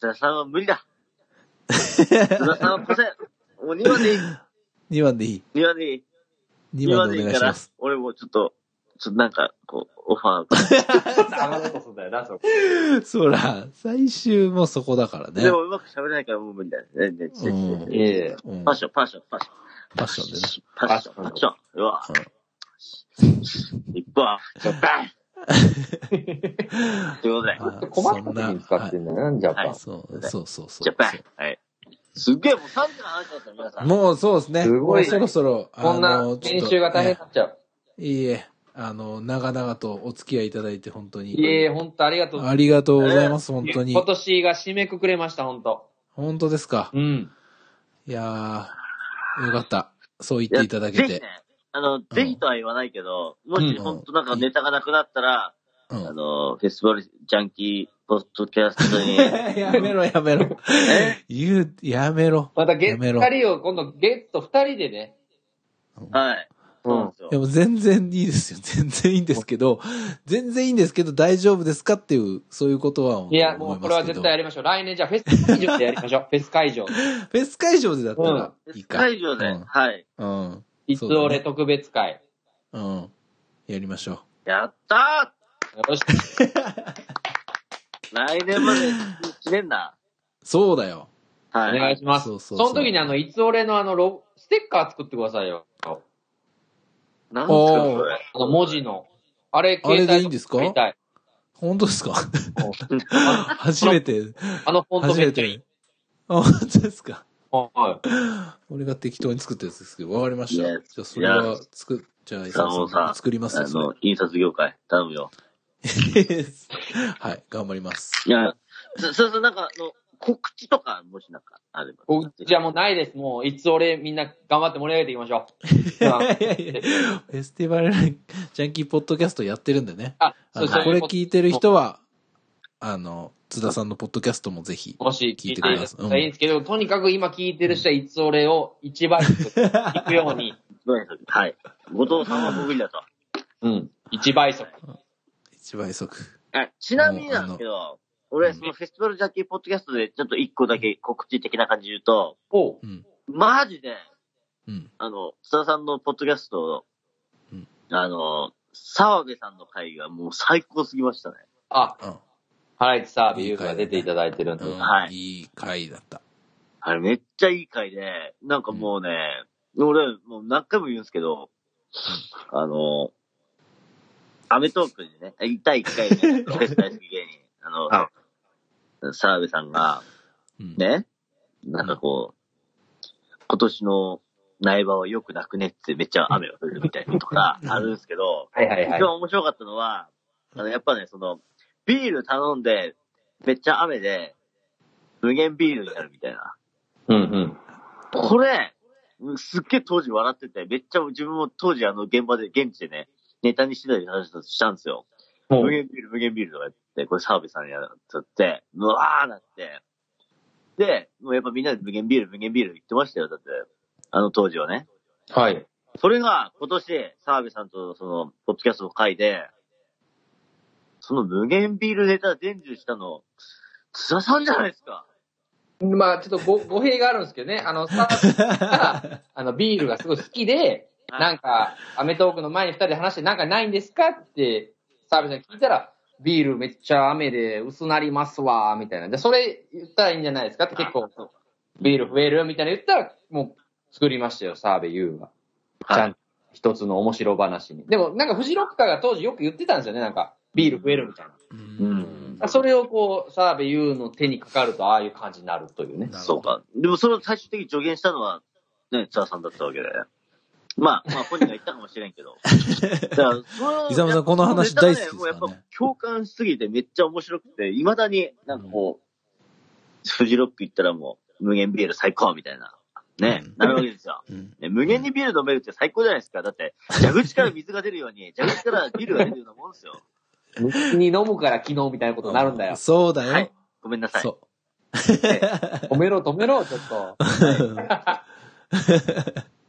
津田さんは無理だ。津田さんは越せ。もう2番でいい。*laughs* ?2 番でいい。2番でいい。2 2番で番でいいからお願いします。、俺もちょっと、ちょっとなんか、こう、オファー。*laughs* 黙ろうとすんだよな、そこ。そら、最終もそこだからね。でもうまく喋れないからもう無理だよね。ねねうん。いえいえ。うん。パッション、パッション、パッション。ファッションでね。パッション、パッション。うわ。一本、ちょっと。ということで、あ困った時に使ってんだよな、ジャパン。そう、そうそうそう。ジャパン。はい。すっげえ、もう3時間話してますよ、皆さん。もうそうですね。すごいそろそろ、こんなあのちょっと編集が大変になっちゃう。いいえ、あの、長々とお付き合いいただいて本当に。いえいえ、本当ありがとう。ありがとうございます、本当に今。年が締めくくれました、本当。本当ですか？うん。いやー、よかった。そう言っていただけて。ぜひね、あの、ぜひとは言わないけど、もしうん本当なんかネタがなくなったら、うんあの、フェスティバルジャンキーポッドキャストに、*laughs* やめろ、やめろ。言う、やめろ。またゲやめろ二人を、今度ゲスト二人でね。はい。そうなんですよで。も全然いいですよ。*laughs* 全然いいんですけど、全然いいんですけど、大丈夫ですかっていう、そういうことは思いや、いますけど。もうこれは絶対やりましょう。来年じゃあフェス会場でやりましょう。*laughs* フェス会場。フェス会場でだったらフェスいいか。会場で、うんはい。うん。いつ俺特別会。うん。やりましょやったよし。ー *laughs* 来年まで1年だ。う。そうだよ。おはい。願いします。そうそうそうその時にあの、いつ俺のあのロ、ステッカー作ってくださいよ。なんですか、それ。あの文字の。あれ、あれ携帯でいいんですか？見たい。本当ですか？あ *laughs* 初めて、あのフォント初めめっちゃいいて。。あ、本当ですか？はい。俺が適当に作ったやつですけど、わかりました。じゃあそれは作、じゃあ、伊沢もうさ、さん作りますあよ、それの、印刷業界、頼むよ。*laughs* はい、頑張ります。いや、そそうそう、なんか、あの、告知とか、もしなんか、あれば。おじゃあもうないです。もう、いつ俺みんな頑張って盛り上げていきましょう。いやいやいやフェスティバルジャンキーポッドキャストやってるんでね。あ、そうそうこれ聞いてる人は、あの、津田さんのポッドキャストもぜひ。もし聞いてくださいたらいいんですけど、とにかく今聞いてる人はいつ俺を一倍聞くように、はい。後藤さんは無理だと。うん、一倍速。一倍速。あちなみになんですけど、俺、そのフェスティバルジャッキーポッドキャストでちょっと一個だけ告知的な感じで言うと、おううん。マジで、うん。あの、津田さんのポッドキャスト、うんあの、澤部さんの回がもう最高すぎましたね。あ、うん。ハライチサービーが出ていただいてるんで。うんはいいい回だった。あれめっちゃいい回で、なんかもうね、俺、もう何回も言うんですけど、あの、アメトークでね、第1回ね、フェス大好き芸人、あの、は澤部さんが、うん。ね、なんかこう、今年の苗場は良くなくねってめっちゃ雨が降るみたいなとかあるんですけど、はいはいはい一。番面白かったのは、あの、やっぱね、その、ビール頼んで、めっちゃ雨で、無限ビールになるみたいな。うんうん。これ、うんすっげえ当時笑ってて、めっちゃ自分も当時あの現場で、現地でね、ネタにしてたりしたんですよ。無限ビール、無限ビールとかやって、これ澤部さんやつって、うわーなって。で、もうやっぱみんなで無限ビール、無限ビール言ってましたよ。だって、あの当時はね。はい。それが今年、澤部さんとその、ポッドキャストの回で、その無限ビールネタ伝授したの、津田さんじゃないですか。まあ、ちょっとご *laughs* 語弊があるんですけどね、あの、サービスが、*laughs* あの、ビールがすごい好きで、なんか、アメトークの前に二人で話して、なんかないんですかって、サービスに聞いたら、ビールめっちゃ雨で薄なりますわ、みたいな。で、それ言ったらいいんじゃないですかって結構、ビール増えるみたいな言ったら、もう作りましたよ、澤部優が。ちゃんと一つの面白話に。でも、なんかフジロックカーが当時よく言ってたんですよね、なんか、ビール増えるみたいな。うん。それをこう、澤部優の手にかかると、ああいう感じになるというね。そうか。でもそれを最終的に助言したのは、ね、津田さんだったわけで。まあ、まあ本人が言ったかもしれんけど。*laughs* だから、そのイサムさんこの話大好きですねもうやっぱ共感しすぎてめっちゃ面白くて、未だになんかこう、フジロック行ったらもう、無限ビール最高みたいな。ね、うんなるわけですよ。*laughs* うん。ね無限にビール飲めるって最高じゃないですか。だって、蛇口から水が出るように、*laughs* 蛇口からビールが出るようなもんですよ。無気に飲むから昨日みたいなことになるんだよ。そうだよ。はいごめんなさい。そ止めろ止めろ、ちょっと。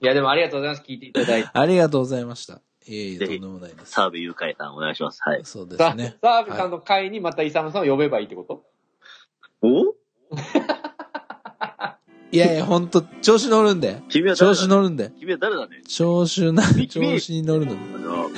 う。いや、でもありがとうございます。聞いていただいて。*laughs* ありがとうございました。いえいえ、とんでもないです。澤部優海さんお願いします。はい。そうでさすね。澤部さんの会にまたイサムさんを呼べばいいってこと？お？*laughs* いやいや、ほんと、調子乗るんで。調君は誰だ？子乗るんで。君は誰だね？調子な、み調子に乗るので。あの、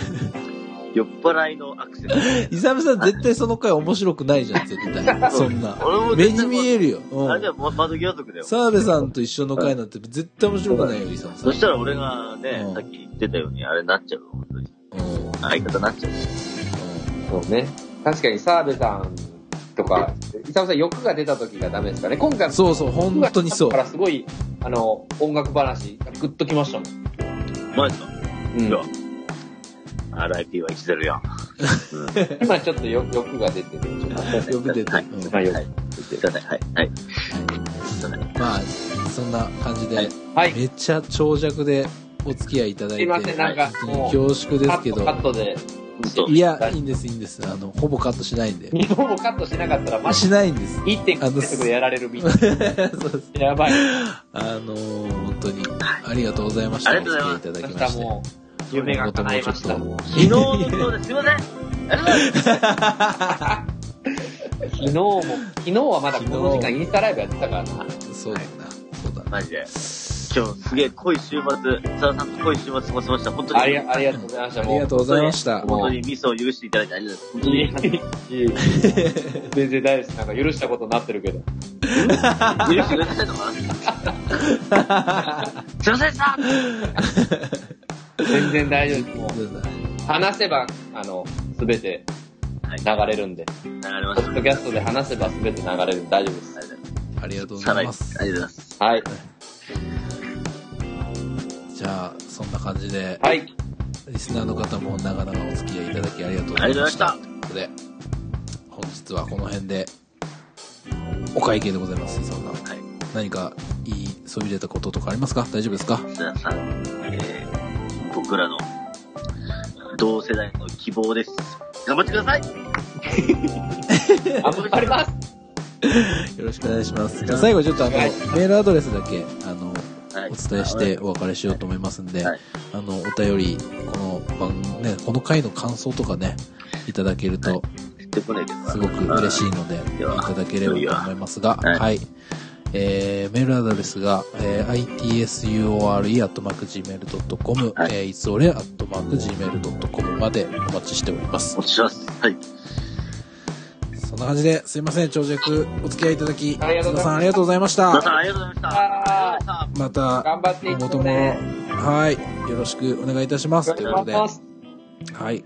酔っ払いのアクセント。*laughs* イサムさん絶対その回面白くないじゃん、絶対。*laughs* そんな。俺も目に見えるよ。あれじゃうん。窓際族だよ。澤部さんと一緒の回なんて絶対面白くないよ、イサムさん。そしたら俺がねう、んさっき言ってたように、あれなっちゃうよ、本当に。うん。相方なっちゃう。そうね。確かに澤部さんとか、イサムさん欲が出た時がダメですかね。今回もそうそう、本当にそうだか。らすごい、あの、音楽話、グッときましたもん。マジか？うんいや RIP は10よ。今ちょっとよ欲が出てる。*laughs* よく出てはいる。はい。すいませんはい。まあ、そんな感じで、はい。めっちゃ長尺でお付き合いいただいて、すいません、なんか本当もう、に恐縮ですけどカット、で。いや、いいんです、いいんです。あの、ほぼカットしないんで。日本もカットしなかったら、マジしないんです。1.5セットでやられるみたい *laughs* そうです。な。やばい。あのー、本当に、ありがとうございました。ありがとうございますお付き合いいただまして。夢が叶いました。昨日のことですいません。ありがとうございます。昨日も、昨日はまだこの時間インスタライブやってたからな。そうだな。そうだな。マジで。今日すげえ濃い週末、佐田さんと濃い週末過ごしました。本当に。ありがありがとうございました。ありがとうございました。本当にミスを許していただいてありがとうございます。本当にいえいえいえ全然大丈夫です。なんか許したことになってるけど。許してくださいのかな *laughs* すいませんでした全然大丈夫です。もう、話せば、あの、すべてはい。流れるんで。流れま。ポッドキャストで話せばすべて流れるんで大丈夫です。ありがとうございます。ありがとうございます。はい。じゃあ、そんな感じで、はい。リスナーの方も長々お付き合いいただきありがとうございました。ということで、本日はこの辺で、お会計でございます、そんな。はい。何か、いい、そびれたこととかありますか？大丈夫ですか？えー、僕らの同世代の希望です。頑張ってください。*laughs* 頑張ります。よろしくお願いします。じゃあ最後ちょっとあの、メールアドレスだけ、あの、はい。お伝えしてお別れしようと思いますんで、はい。あの、お便り、この番、ね、この回の感想とかね、いただけると、言ってこないけどすごく嬉しいので、いでは。ただければと思いますが、はい。はい。えー、メールアドレスが、えー、itsure.gmail.com、はいえー、いつおれ .gmail.com までお待ちしておりますお。願いします。はい。そんな感じで、すいません、長尺お付き合いいただき、ありがとうございます津田さんありがとうございました。皆さんありがとうございました。ありがとうございました。また、頑張ってい今後とも、ってね。はい、よろしくお願いいたします。ということで、はお願いします。い。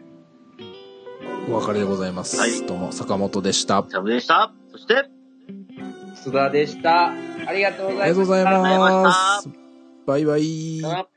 お別れでございます。はいどうも、坂本でした。ジャムでした。そして、須田でした。ありがとうございました。ありがとうございまま。したバイバイ。